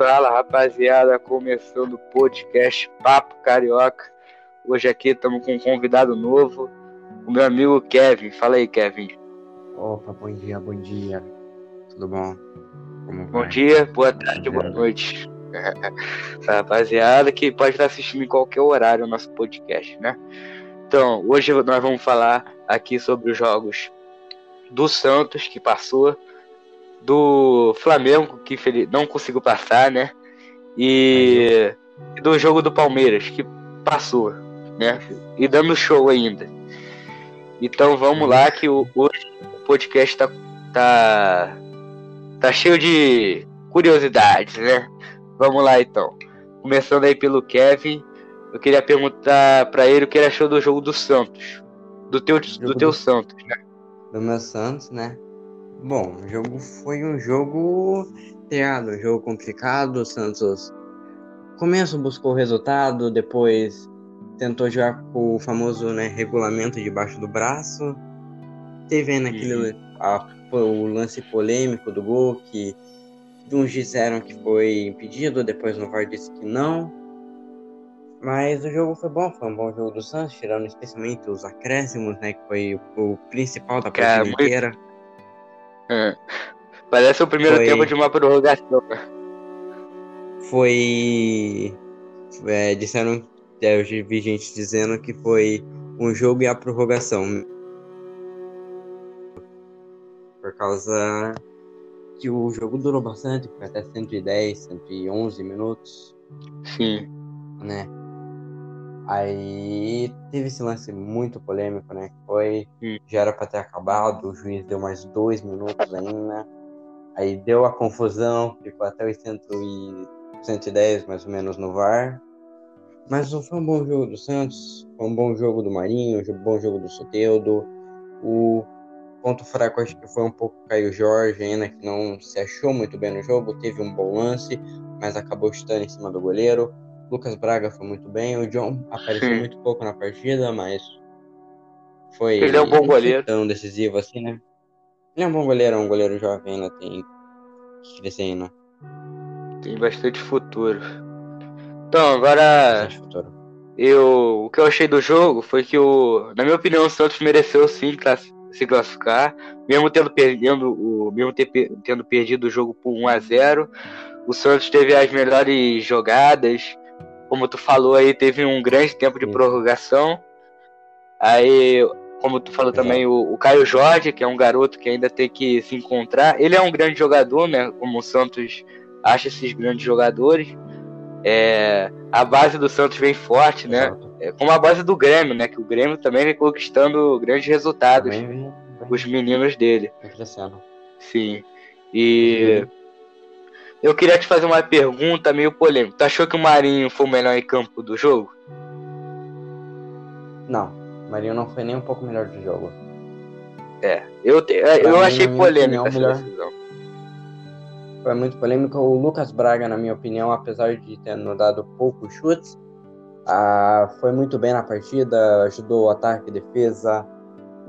Fala rapaziada, começando o podcast Papo Carioca. Hoje aqui estamos com um convidado novo, o meu amigo Kevin. Fala aí, Kevin. Opa, bom dia, bom dia. Tudo bom? Como bom vai? dia, boa tarde, boa noite. rapaziada que pode estar assistindo em qualquer horário o nosso podcast, né? Então, hoje nós vamos falar aqui sobre os jogos do Santos que passou do Flamengo, que não conseguiu passar, né? E do jogo do Palmeiras, que passou, né? E dando show ainda. Então vamos lá, que o, hoje o podcast tá, tá, tá cheio de curiosidades, né? Vamos lá então. Começando aí pelo Kevin, eu queria perguntar para ele o que ele achou do jogo do Santos. Do teu, do teu Santos, né? Do meu Santos, né? Bom, o jogo foi um jogo teado, um jogo complicado. O Santos começo buscou o resultado, depois tentou jogar com o famoso né, regulamento debaixo do braço. Teve ainda aquele a, o lance polêmico do gol que uns disseram que foi impedido, depois no VAR disse que não. Mas o jogo foi bom, foi um bom jogo do Santos, tirando especialmente os acréscimos, né? Que foi o, o principal da partida inteira. É. Parece o primeiro foi... tempo de uma prorrogação. Foi. É, disseram. É, eu vi gente dizendo que foi um jogo e a prorrogação. Por causa que o jogo durou bastante, foi até 110, 111 minutos. Sim. Né? Aí teve esse lance muito polêmico, né? Foi, hum. já era para ter acabado, o juiz deu mais dois minutos ainda. Aí deu a confusão, ficou até 800 e 110 mais ou menos no VAR. Mas foi um bom jogo do Santos, foi um bom jogo do Marinho, um bom jogo do Soteudo. O ponto fraco acho que foi um pouco o Caio Jorge ainda, que não se achou muito bem no jogo, teve um bom lance, mas acabou chutando em cima do goleiro. Lucas Braga foi muito bem. O John apareceu Sim. muito pouco na partida, mas foi. Ele é um bom goleiro. Tão decisivo assim, né? Ele é um bom goleiro, é um goleiro jovem, ainda tem que crescer ainda. Tem bastante futuro. Então, agora. Eu, o que eu achei do jogo foi que, o, na minha opinião, o Santos mereceu sim se classificar, mesmo tendo, perdendo, o, mesmo ter, tendo perdido o jogo por 1 a 0 O Santos teve as melhores jogadas, como tu falou aí, teve um grande tempo de prorrogação. Aí, como tu falou também, o, o, Caio Jorge, que é um garoto que ainda tem que se encontrar. Ele é um grande jogador, né? Como o Santos acha esses grandes jogadores. É, a base do Santos vem forte, né? É, como a base do Grêmio, né? Que o Grêmio também vem conquistando grandes resultados. com Os meninos dele. Sim. E. Uhum eu queria te fazer uma pergunta meio polêmica. Tu achou que o Marinho foi o melhor em campo do jogo? Não, o Marinho não foi nem um pouco melhor do jogo. É, eu, te, eu mim, achei polêmica essa melhor... decisão. Foi muito polêmico. O Lucas Braga, na minha opinião, apesar de ter dado poucos chutes, ah, foi muito bem na partida, ajudou o ataque e defesa,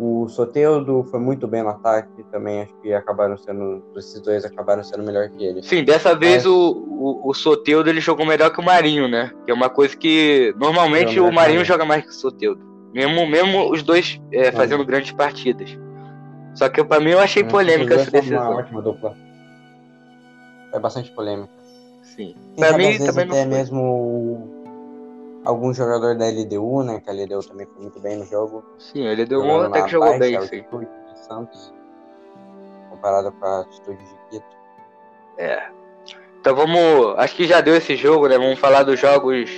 o Soteudo foi muito bem no ataque também, acho que acabaram sendo, esses dois acabaram sendo melhor que ele. Sim, dessa vez Mas... o, o, o Soteudo ele jogou melhor que o Marinho, né? Que é uma coisa que normalmente o Marinho joga mais que o Soteudo. Mesmo, mesmo os dois é, fazendo grandes partidas. Só que pra mim eu achei polêmica essa decisão. Uma ótima dupla. É bastante polêmica. Sim. Quem pra mim também não até foi. mesmo algum jogador da LDU, né? Que a LDU também foi muito bem no jogo. Sim, a LDU até que jogou bem, sim. Santos, comparado com a atitude de Quito. É. Então vamos. Acho que já deu esse jogo, né? Vamos falar dos jogos.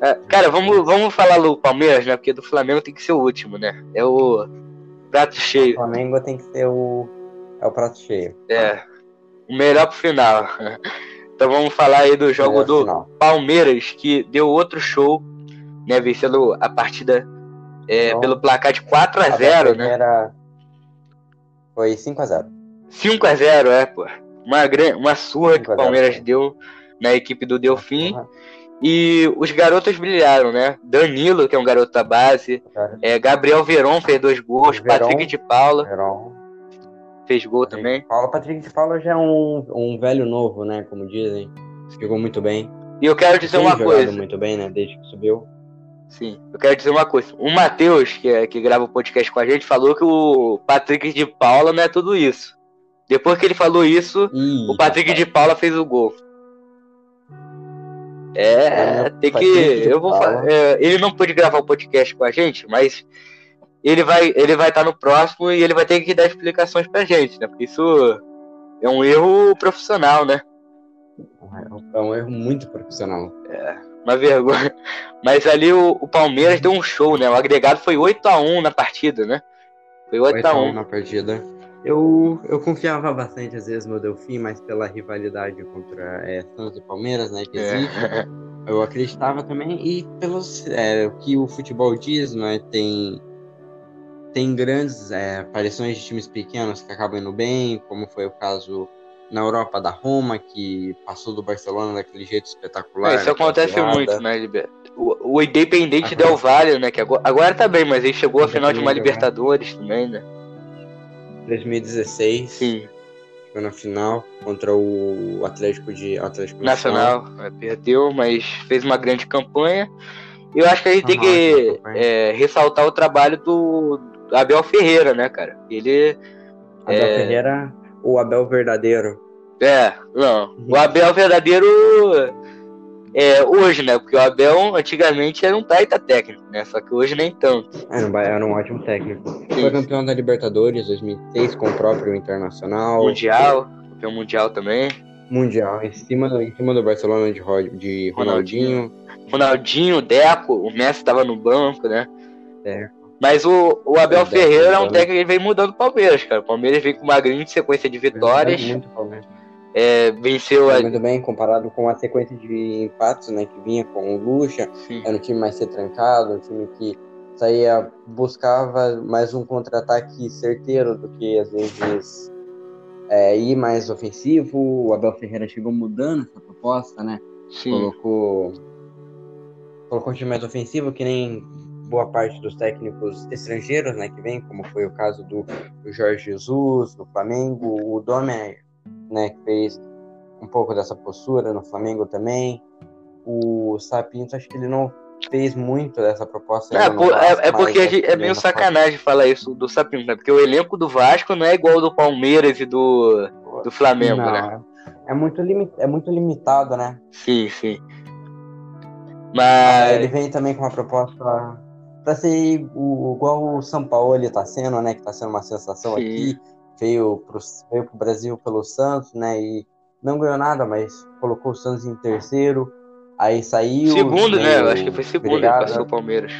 É, cara, vamos, vamos falar do Palmeiras, né? Porque do Flamengo tem que ser o último, né? É o prato cheio. O Flamengo tem que ser o. É o prato cheio. É. O melhor pro final. Então vamos falar aí do jogo do final. Palmeiras, que deu outro show, né? Vencendo a partida é, então, pelo placar de 4 a 0 né? Era... Foi 5 a 0 5 a 0 é, pô. Uma, uma surra que o Palmeiras deu na equipe do Delfim. Uhum. E os garotos brilharam, né? Danilo, que é um garoto da base. É, Gabriel Veron fez dois gols. Veron, Patrick de Paula. Veron fez gol também. Paulo Patrick de Paula já é um, um velho novo, né? Como dizem. Jogou muito bem. E eu quero dizer uma coisa. muito bem, né? Desde que subiu. Sim, eu quero dizer uma coisa. O Matheus, que, é, que grava o podcast com a gente, falou que o Patrick de Paula não é tudo isso. Depois que ele falou isso, Ih, o Patrick de Paula fez o gol. É, é tem que. Eu vou. É, ele não pôde gravar o podcast com a gente, mas ele vai ele vai estar tá no próximo e ele vai ter que dar explicações pra gente, né? Porque isso é um erro profissional, né? É um erro muito profissional. É, uma vergonha. Mas ali o, o Palmeiras deu um show, né? O agregado foi 8x1 na partida, né? Foi 8x1 na partida. Eu, eu confiava bastante, às vezes, no Delfim, mas pela rivalidade contra é, Santos e Palmeiras, né, que é. existe, é. eu acreditava também, e pelos é, que o futebol diz, né, tem, tem grandes é, aparições de times pequenos que acabam indo bem, como foi o caso na Europa da Roma, que passou do Barcelona daquele jeito espetacular. É, isso acontece muito, né, Libertadores? O, o Independente Del Valle, né, que agora, agora tá bem, mas ele chegou à final de uma Libertadores também, né? 2016. Sim. Ficou na final contra o Atlético de Atlético Nacional. Nacional. É, perdeu, mas fez uma grande campanha. Eu acho que a gente tem que é, ressaltar o trabalho do Abel Ferreira, né, cara? Ele. Abel é... Ferreira, o Abel verdadeiro. É, não. O Abel verdadeiro é, hoje, né? Porque o Abel antigamente era um baita técnico, né? Só que hoje nem tanto. Era um, era um ótimo técnico. Sim. Foi campeão da Libertadores 2006 com o próprio Internacional. Mundial, campeão mundial também. Mundial, em cima do, em cima do Barcelona de, de Ronaldinho. Ronaldinho, Deco, o Messi estava no banco, né? É. Mas o, o Abel Ferreira é um técnico que vem mudando o Palmeiras, cara. O Palmeiras vem com uma grande sequência de vitórias. Muito Palmeiras. É, venceu a... Muito bem, comparado com a sequência de empates né, que vinha com o Lucha. Sim. Era um time mais retrancado, um time que saía, buscava mais um contra-ataque certeiro do que às vezes é, ir mais ofensivo. O Abel Ferreira chegou mudando essa proposta, né? Sim. Colocou, colocou um time mais ofensivo, que nem boa parte dos técnicos estrangeiros, né, que vem, como foi o caso do, do Jorge Jesus, do Flamengo, o Domer né, que fez um pouco dessa postura no Flamengo também. O Sapinto, acho que ele não fez muito dessa proposta. É, por, é, é porque gente, é meio sacanagem falar isso do Sapinto, né? Porque o elenco do Vasco não é igual ao do Palmeiras e do, do Flamengo, não, né? É muito, limit, é muito limitado, né? Sim, sim. Mas. Ele vem também com uma proposta para ser o, igual o São Paulo ele tá sendo, né? Que tá sendo uma sensação sim. aqui veio pro, veio pro Brasil pelo Santos, né? E não ganhou nada, mas colocou o Santos em terceiro. Aí saiu. Segundo, né? Acho que foi segundo, brigada. passou o Palmeiras.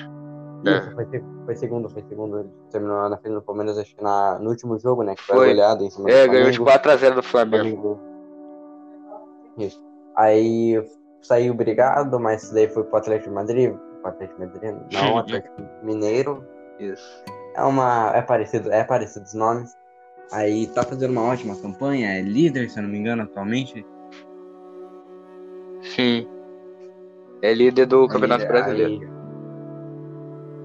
Isso, foi, foi, segundo, foi segundo. Ele terminou na frente do Palmeiras, acho que na, no último jogo, né? Que foi, foi olhado em cima É, ganhou de 4x0 do Flamengo. Isso. Aí saiu brigado, mas daí foi pro Atlético de Madrid. Pro Atlético de Madrid, não, Atlético Mineiro. Isso. É uma. É parecido, é parecido os nomes. Aí tá fazendo uma ótima campanha, é líder, se eu não me engano, atualmente. Sim. É líder do aí, Campeonato Brasileiro.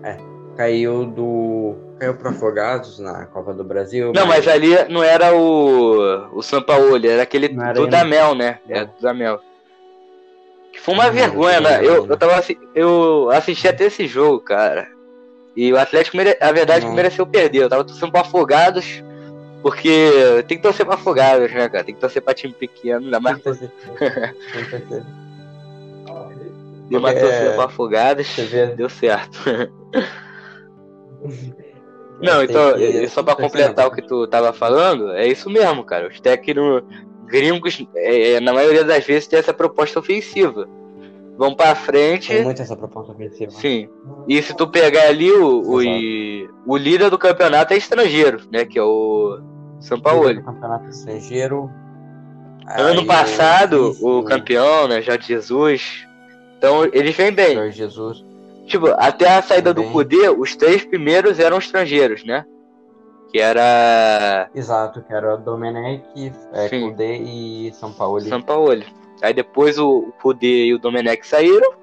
Aí, é, caiu do. Caiu pro Afogados na Copa do Brasil. Não, mas, mas ali não era o. O Sampaoli, era aquele do Damel, né? É. Era do Damel. Foi uma vergonha, né? Eu, eu, tava, eu assisti até esse jogo, cara. E o Atlético, mere... a verdade, é que mereceu perder. Eu tava torcendo pro Afogados porque tem que torcer pra afogados, né, cara? Tem que torcer pra time pequeno, ainda mais. Tem torcer. Deu uma torcida pra afogados, deu certo. Não, então, só pra completar o que tu tava falando, é isso mesmo, cara. Os técnicos gringos, é, na maioria das vezes, tem essa proposta ofensiva. Vão pra frente. Tem muito essa proposta ofensiva. Sim. E se tu pegar ali, o, o, o líder do campeonato é estrangeiro, né? Que é o são Paulo. Campeonato estrangeiro. Ano passado, o campeão, né, Jorge Jesus. Então, eles vêm bem. Jorge Jesus. Tipo, até a saída do Kudê, os três primeiros eram estrangeiros, né? Que era. Exato, que era Domenech, é, Kudê e São Paulo. São Paulo. Aí depois o Kudê e o Domenech saíram.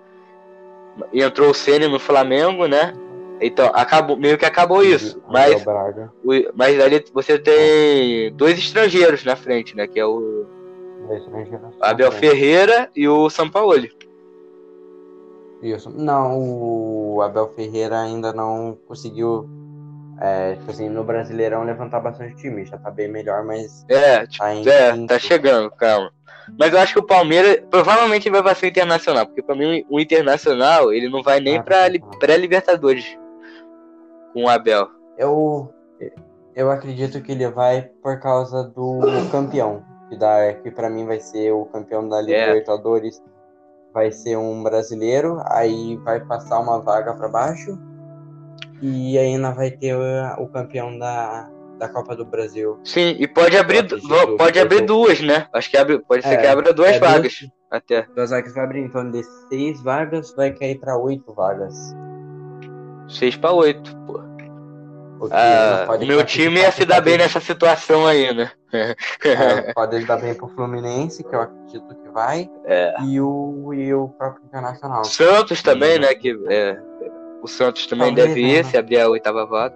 E entrou o Ceni no Flamengo, né? Então, acabou, meio que acabou isso. Mas, o, mas ali você tem dois estrangeiros na frente, né? Que é o, Abel Ferreira e o Sampaoli. Isso. Não, o Abel Ferreira ainda não conseguiu, é, tipo assim, no Brasileirão levantar bastante time. Já tá bem melhor, mas. É, tipo, tá, é, tá chegando, calma. Mas eu acho que o Palmeiras provavelmente vai para ser internacional, porque para mim o internacional ele não vai nem ah, para pré-Libertadores com o Abel. Eu, eu acredito que ele vai por causa do campeão, que, dá, que para mim vai ser o campeão da é. Libertadores. É vai ser um brasileiro, aí vai passar uma vaga para baixo e ainda vai ter o, o, campeão da, da Copa do Brasil. Sim, e pode abrir pode abrir duas, né? Acho que abre, pode ser é, que abra duas é vagas duas, até. Duas vagas vai abrir, então de seis vagas vai cair para oito vagas. Seis para oito, pô. Ah, o meu time ia se dar bem nessa situação aí, né? É, pode dar bem pro Fluminense, que eu acredito que vai, é. e, o, e o próprio Internacional. Santos também, né? Que, é, o Santos também Talvez, deve ir, né? se abrir a oitava vaga.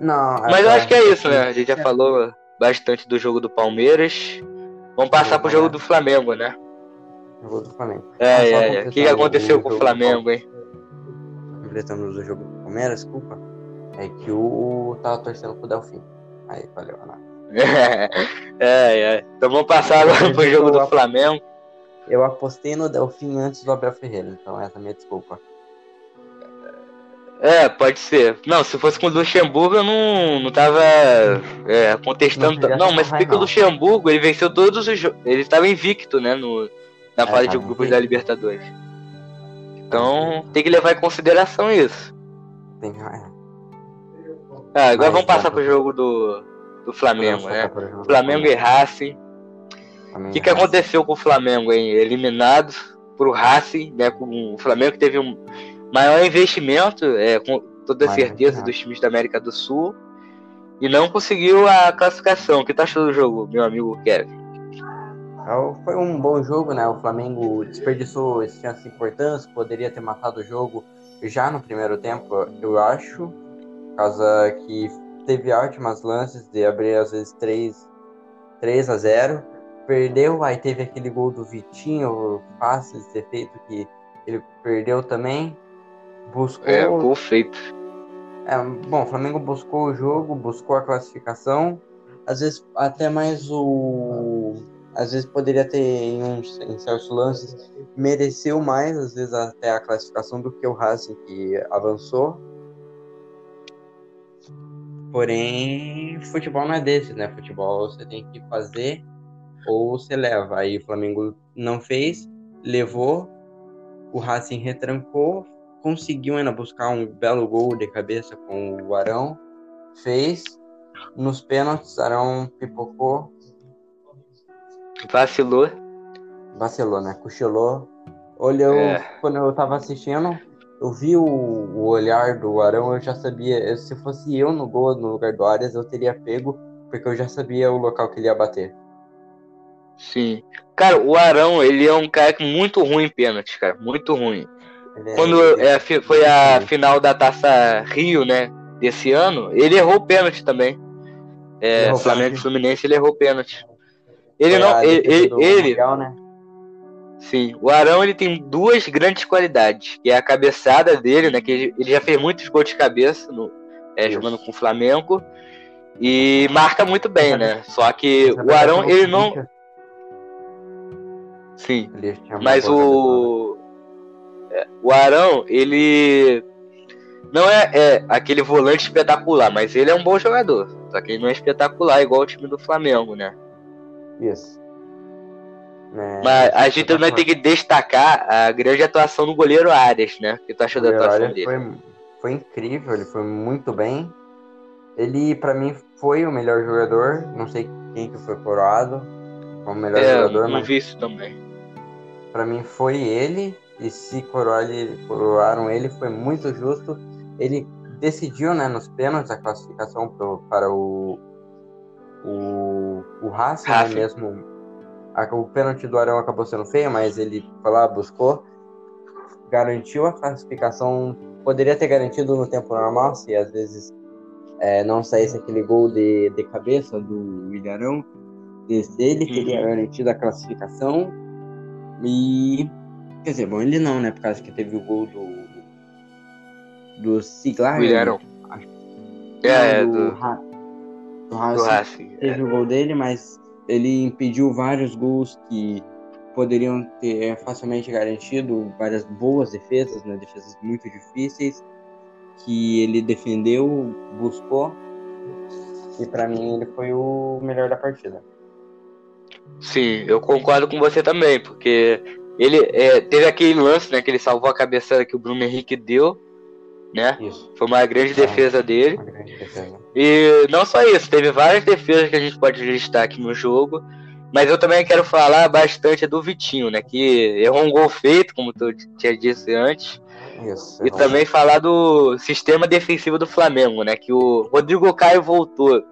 Não, Mas eu acho que é isso, né? A gente já falou bastante do jogo do Palmeiras. Vamos passar pro jogo do Flamengo, né? Jogo do Flamengo. É, é, é. O que aconteceu com o Flamengo, hein? Completando o jogo do Palmeiras, desculpa. É que o tava torcendo pro Delfim. Aí, valeu, Ana. é, é. Então vamos passar agora pro jogo do Flamengo. Eu apostei no Delfim antes do Abel Ferreira, então essa é a minha desculpa. É, pode ser. Não, se fosse com o Luxemburgo, eu não, não tava é, contestando. Não, não mas porque o Luxemburgo, ele venceu todos os jogos. Ele estava invicto, né, no, na é, fase de grupos da Libertadores. Então, tem que levar em consideração isso. Tem que... É. Ah, agora vamos passar pro jogo do, do Flamengo, né? Flamengo e Racing. O que, que aconteceu com o Flamengo, hein? Eliminado pro Racing, né? Com o Flamengo que teve um maior investimento, é, com toda certeza, dos times da América do Sul. E não conseguiu a classificação. O que tá achando do jogo, meu amigo Kevin? É, foi um bom jogo, né? O Flamengo desperdiçou esse chance importante, poderia ter matado o jogo já no primeiro tempo, eu acho causa que teve ótimas lances de abrir às vezes 3, 3 a 0. Perdeu, aí teve aquele gol do Vitinho, fácil de ser feito, que ele perdeu também. Buscou. É, gol feito. É, bom, o Flamengo buscou o jogo, buscou a classificação. Às vezes até mais o. Às vezes poderia ter em, uns, em certos lances mereceu mais, às vezes até a classificação do que o Racing que avançou. Porém, futebol não é desse, né? Futebol você tem que fazer ou você leva. Aí o Flamengo não fez, levou, o Racing retrancou, conseguiu ainda buscar um belo gol de cabeça com o Arão, fez. Nos pênaltis, Arão pipocou. Vacilou. Vacilou, né? Cochilou. Olhou é. quando eu tava assistindo, eu vi o, o, olhar do Arão, eu já sabia. Se fosse eu no gol no lugar do Arias, eu teria pego, porque eu já sabia o local que ele ia bater. Sim. Cara, o Arão, ele é um cara muito ruim em pênalti, cara. Muito ruim. É, Quando é, foi a final da Taça Rio, né? Desse ano, ele errou o pênalti também. É, Flamengo e Fluminense, ele errou o pênalti. Ele foi não. Ele. ele, ele né? Sim, o Arão ele tem duas grandes qualidades, que é a cabeçada dele, né? Que ele, já fez muitos gols de cabeça no, é, jogando com o Flamengo e marca muito bem, né? Só que o Arão ele não. Sim, mas o o Arão ele não é, é, aquele volante espetacular, mas ele é um bom jogador. Só que ele não é espetacular igual o time do Flamengo, né? Isso. É, Mas a gente também tem que destacar a grande atuação do goleiro Arias, né? O que tu achou da atuação Arias dele? Foi, foi incrível, ele foi muito bem. Ele, para mim, foi o melhor jogador. Não sei quem que foi coroado como melhor é, jogador, não mas. vi isso também. Pra mim foi ele. E se coroaram ele, foi muito justo. Ele decidiu, né, nos pênaltis a classificação pro, para o o, o Racing, né, mesmo o pênalti do Arão acabou sendo feio, mas ele foi lá, buscou, garantiu a classificação. Poderia ter garantido no tempo normal, se às vezes é, não saísse aquele gol de, de cabeça do Ilharão. Ele teria uhum. garantido a classificação e. Quer dizer, bom, ele não, né? Por causa que teve o gol do. Do Siglar. William. É, é, do. Do, do Racing. Teve é. o gol dele, mas ele impediu vários gols que poderiam ter facilmente garantido várias boas defesas, né? Defesas muito difíceis que ele defendeu, buscou e para mim ele foi o melhor da partida. Sim, eu concordo com você também, porque ele é, teve aquele lance, né, que ele salvou a cabeçada que o Bruno Henrique deu, né? Isso. Foi uma grande defesa dele. Grande defesa. E não só isso, teve várias defesas que a gente pode listar aqui no jogo. Mas eu também quero falar bastante do Vitinho, né? Que errou um gol feito, como tu tinha dito antes. Isso, e também falar do sistema defensivo do Flamengo, né? Que o Rodrigo Caio voltou.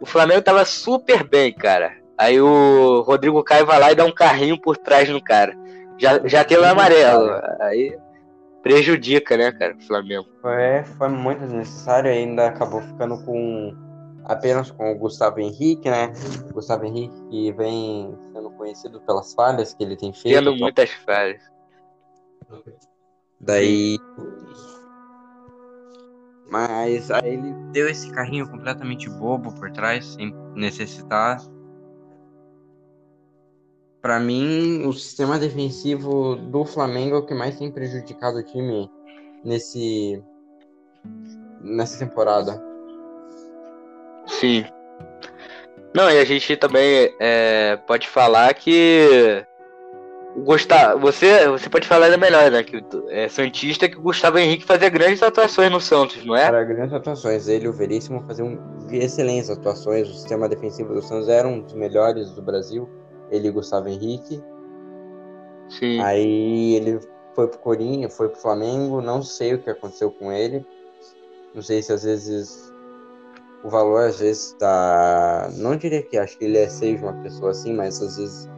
O Flamengo tava super bem, cara. Aí o Rodrigo Caio vai lá e dá um carrinho por trás no cara. Já, já tem o amarelo. Aí prejudica, né, cara, o Flamengo. Foi, foi muito desnecessário. Ainda acabou ficando com apenas com o Gustavo Henrique, né? O Gustavo Henrique que vem sendo conhecido pelas falhas que ele tem feito. Tendo muitas falhas. Daí. Mas aí ele deu esse carrinho completamente bobo por trás, sem necessitar. Para mim, o sistema defensivo do Flamengo é o que mais tem prejudicado o time nesse nessa temporada. Sim. Não, e a gente também é, pode falar que Gustavo, você, você pode falar ainda melhor, né? Que é Santista que o Gustavo Henrique fazia grandes atuações no Santos, não é? Era grandes atuações. Ele e o Veríssimo faziam excelentes atuações. O sistema defensivo do Santos era um dos melhores do Brasil. Ele e Gustavo Henrique. Sim. Aí ele foi pro Corinthians, foi pro Flamengo. Não sei o que aconteceu com ele. Não sei se às vezes o valor às vezes tá. Não diria que acho que ele é seja uma pessoa assim, mas às vezes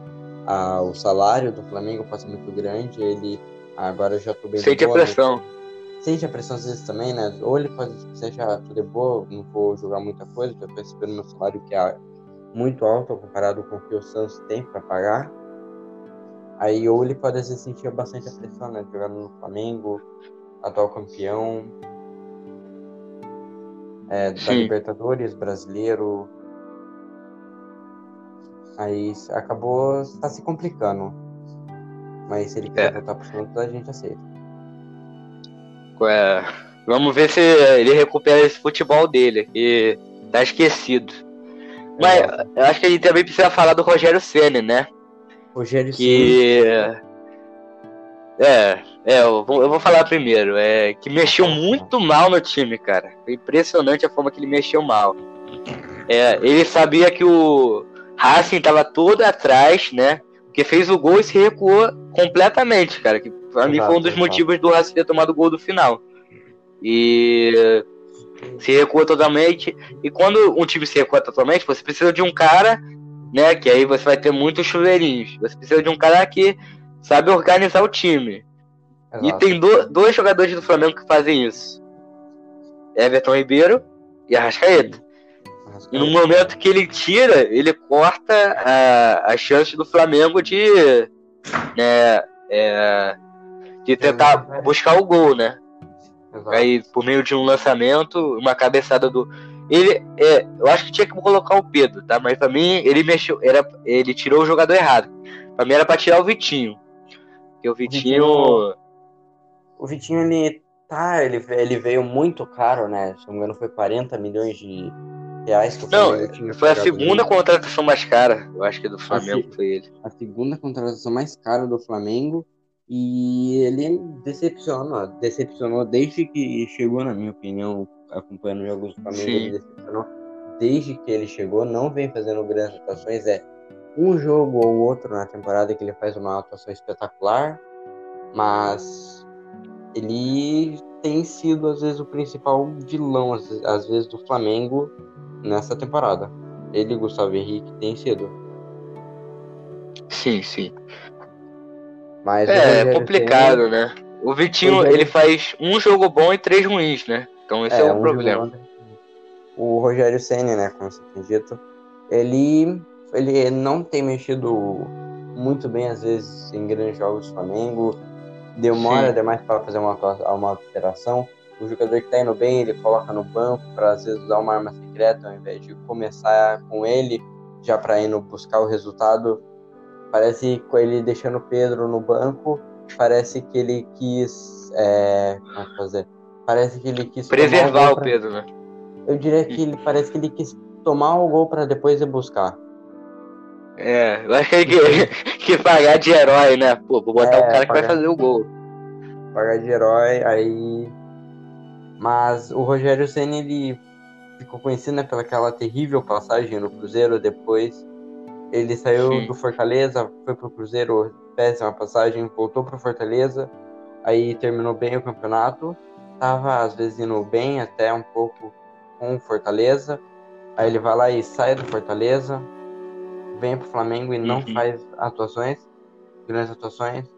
ah, o salário do Flamengo ser muito grande, ele agora já tô bem Sente a pressão. Sente a pressão às vezes também, né? Ou ele pode seja tudo de boa, não vou jogar muita coisa, já tô recebendo meu salário que é muito alto comparado com o que o Santos tem para pagar. Aí ou ele pode vezes sentir bastante a pressão, né? Jogando no Flamengo, atual campeão é, da Sim. Libertadores, brasileiro, Aí acabou tá se complicando. Mas se ele quiser é. voltar pro Santos, a gente aceita. É, vamos ver se ele recupera esse futebol dele, que tá esquecido. Mas é. eu acho que a gente também precisa falar do Rogério Senna, né? Rogério que... É, é, eu vou, eu vou falar primeiro. É que mexeu muito mal no time, cara. Foi impressionante a forma que ele mexeu mal. É, ele sabia que o, Racing tava todo atrás, né? Porque fez o gol e se recuou completamente, cara. Que pra exato, mim foi um dos exato. motivos do Racing ter tomado o gol do final. E se recua totalmente. E quando um time se recua totalmente, você precisa de um cara, né? Que aí você vai ter muitos chuveirinhos. Você precisa de um cara que sabe organizar o time. Exato. E tem do, dois jogadores do Flamengo que fazem isso: Everton Ribeiro e Arrascaeta. E no momento que ele tira, ele corta a, a chance do Flamengo de, né, é, de tentar buscar o gol, né? Exato. Aí, por meio de um lançamento, uma cabeçada do. Ele, é, eu acho que tinha que colocar o Pedro, tá? Mas pra mim, ele mexeu, era, ele tirou o jogador errado. Pra mim era pra tirar o Vitinho. Porque o Vitinho. O Vitinho, ele tá, ele, ele veio muito caro, né? Se não me engano, foi 40 milhões de, reais que Não, foi a segunda contratação mais cara, eu acho que do Flamengo a, foi ele. A segunda contratação mais cara do Flamengo e ele decepcionou, decepcionou desde que chegou, na minha opinião, acompanhando jogos do Flamengo, ele decepcionou desde que ele chegou, não vem fazendo grandes atuações, é um jogo ou outro na temporada que ele faz uma atuação espetacular, mas ele tem sido às vezes o principal vilão às, às vezes do Flamengo nessa temporada. Ele e Gustavo Henrique têm sido. Sim, sim. Mas é, é complicado, tem... né? O Vitinho, Rogério... ele faz um jogo bom e três ruins, né? Então esse é, é o um problema. O Rogério Senna, né, como você tem dito, ele ele não tem mexido muito bem, às vezes, em grandes jogos do Flamengo. Demora Sim. demais para fazer uma, uma alteração. O jogador que está indo bem, ele coloca no banco para às vezes usar uma arma secreta ao invés de começar com ele, já para ir buscar o resultado. Parece com ele deixando o Pedro no banco, parece que ele quis. É, como é fazer? Parece que ele quis. Preservar o, Pedro, né? Eu diria que ele parece que ele quis tomar o gol para depois ir buscar. É, eu acho que ele que, que pagar de herói, né? Pô, vou botar é, o cara que vai fazer o gol. Pagar de herói, aí. Mas o Rogério Senna, ele ficou conhecido né, pelaquela terrível passagem no Cruzeiro. Depois ele saiu Sim. do Fortaleza, foi pro Cruzeiro, péssima passagem, voltou pro Fortaleza. Aí terminou bem o campeonato. Tava às vezes indo bem, até um pouco com o Fortaleza. Aí ele vai lá e sai do Fortaleza, vem pro Flamengo e não uhum. faz atuações, grandes atuações.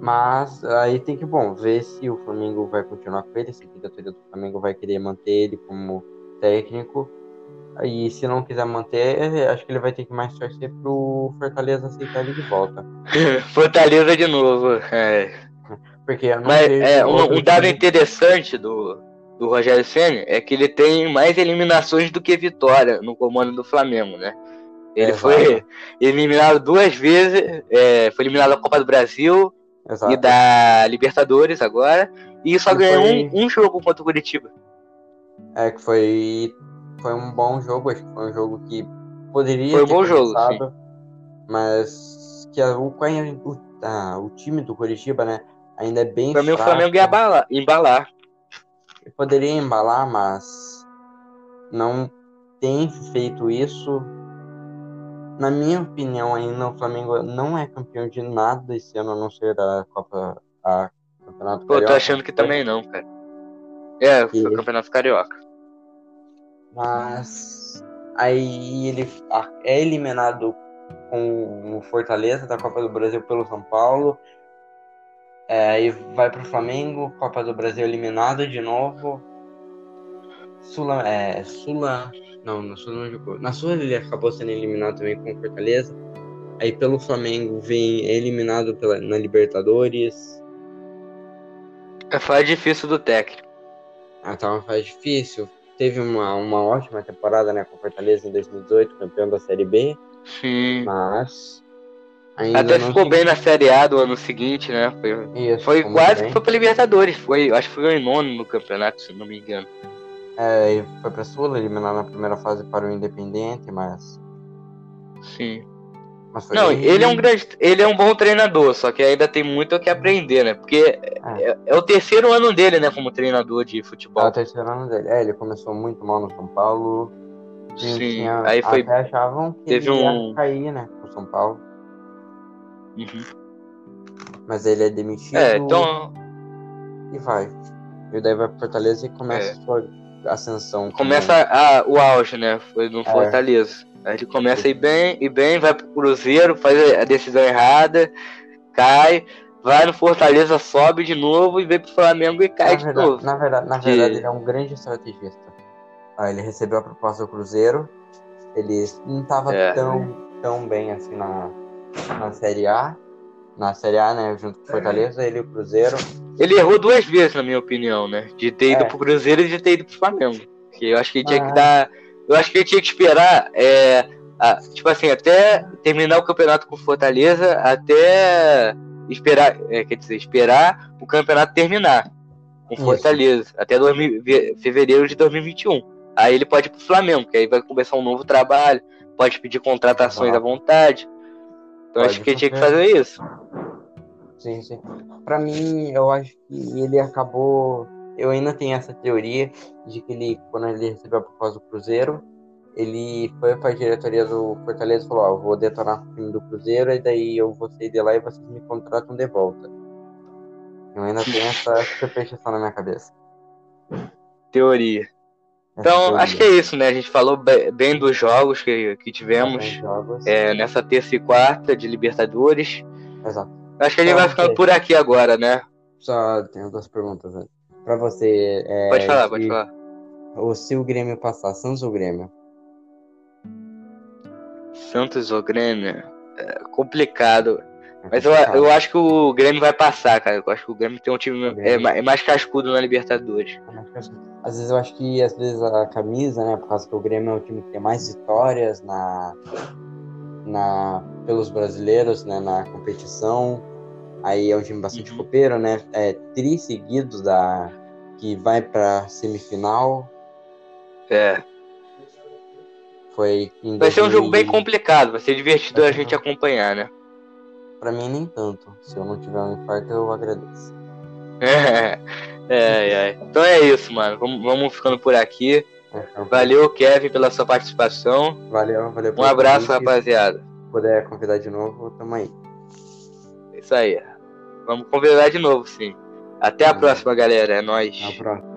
Mas aí tem que, bom, ver se o Flamengo vai continuar com ele, se a diretoria do Flamengo vai querer manter ele como técnico. E se não quiser manter, acho que ele vai ter que mais torcer pro Fortaleza aceitar ele de volta. Fortaleza de novo, é. Porque Mas é, um, um dado interessante do, do Rogério Senna é que ele tem mais eliminações do que vitória no comando do Flamengo, né? Ele é, foi eliminado duas vezes, é, foi eliminado da Copa do Brasil Exato. e da Libertadores agora, e só ganhou foi... um, um, jogo contra o Curitiba. É, que foi, foi um bom jogo, acho que foi um jogo que poderia foi um bom jogo, sim. mas que a, o, o, a, o time do Curitiba, né, ainda é bem Pra mim o Flamengo ia embalar. embalar. Poderia embalar, mas não tem feito isso na minha opinião, ainda o Flamengo não é campeão de nada esse ano, a não ser a Copa, a Campeonato Pô, Carioca. tô achando que também não, cara. É, foi o Campeonato Carioca. Mas aí ele é eliminado com o Fortaleza da Copa do Brasil pelo São Paulo. É, aí vai pro Flamengo, Copa do Brasil eliminado de novo. Sula, é, Sula, não, na Sula não jogou. Na Sula ele acabou sendo eliminado também com o Fortaleza. Aí pelo Flamengo vem eliminado pela, na Libertadores. É fase difícil do técnico. Ah, tá uma fase difícil. Teve uma, uma ótima temporada né, com o Fortaleza em 2018, campeão da Série B. Sim. Mas. Até ficou bem na Série A do ano seguinte, né? Foi, Isso, foi quase que foi pra Libertadores. Foi, acho que foi em nono no campeonato, se não me engano. É, foi pra Sula, eliminar na primeira fase para o Independente, mas. Sim. Mas não, bem... ele é um grande. Ele é um bom treinador, só que ainda tem muito o que aprender, né? Porque é. é, é o terceiro ano dele, né, como treinador de futebol. É o terceiro ano dele. É, ele começou muito mal no São Paulo. Sim, tinha, aí foi. Até achavam que teve ele um... ia cair, né, pro São Paulo. Uhum. Mas ele é demitido. É, então. E vai. E daí vai pro Fortaleza e começa é. a sua ascensão. Começa a, o auge, né? Foi no é. Fortaleza. Aí ele começa a ir bem, e bem, vai pro Cruzeiro, faz a decisão errada, cai, vai no Fortaleza, sobe de novo e vem pro Flamengo e cai na de verdade, novo. Na verdade, na verdade, ele é um grande estrategista. Aí ele recebeu a proposta do Cruzeiro, ele não estava é. tão, tão bem assim na, na Série A, na Série A, né, junto com o Fortaleza, ele e o Cruzeiro. Ele errou duas vezes, na minha opinião, né? De ter ido é. pro Cruzeiro e de ter ido pro Flamengo. Que eu acho que ele tinha ah. que dar. Eu acho que ele tinha que esperar. É, a, tipo assim, até terminar o campeonato com Fortaleza, até esperar. É, quer dizer, esperar o campeonato terminar com Fortaleza. Isso. Até 2000, fevereiro de 2021. Aí ele pode ir pro Flamengo, que aí vai começar um novo trabalho, pode pedir contratações à vontade. Então pode acho que ele tinha que fazer isso. Sim, sim. Pra mim, eu acho que ele acabou. Eu ainda tenho essa teoria de que ele, quando ele recebeu a proposta do Cruzeiro, ele foi para a diretoria do Fortaleza e falou: Ó, oh, vou detonar o time do Cruzeiro, e daí eu vou sair de lá e vocês me contratam de volta. Eu ainda tenho essa superstição na minha cabeça. Teoria. Então, acho que é isso, né? A gente falou bem dos jogos que, que tivemos jogos. É, nessa terça e quarta de Libertadores. Exato. Acho que a gente vai ficando por aqui agora, né? Só tenho duas perguntas, velho. Pra você. É, pode falar, pode falar. Ou se o Grêmio passar, Santos ou Grêmio? Santos ou Grêmio? É complicado. Mas eu, eu acho que o Grêmio vai passar, cara. Eu acho que o Grêmio tem um time é, é, mais cascudo na Libertadores. Às vezes eu acho que às vezes a camisa, né? Por causa que o Grêmio é um time que tem mais vitórias na, na, pelos brasileiros, né? Na competição. Aí é um time bastante uhum. copeiro, né? É tri seguidos da que vai para semifinal. É. Foi vai ser um jogo bem complicado, vai ser divertido vai a gente acompanhar, né? Pra mim, nem tanto. Se eu não tiver um infarto, eu agradeço. É, é, é. Então é isso, mano. Vamos, vamos ficando por aqui. É, valeu, Kevin, pela sua participação. Valeu, valeu. Um abraço, rapaziada. Se puder convidar de novo, tamo aí. Isso aí. Vamos convidar de novo, sim. Até a próxima, galera. É nóis. Até a próxima.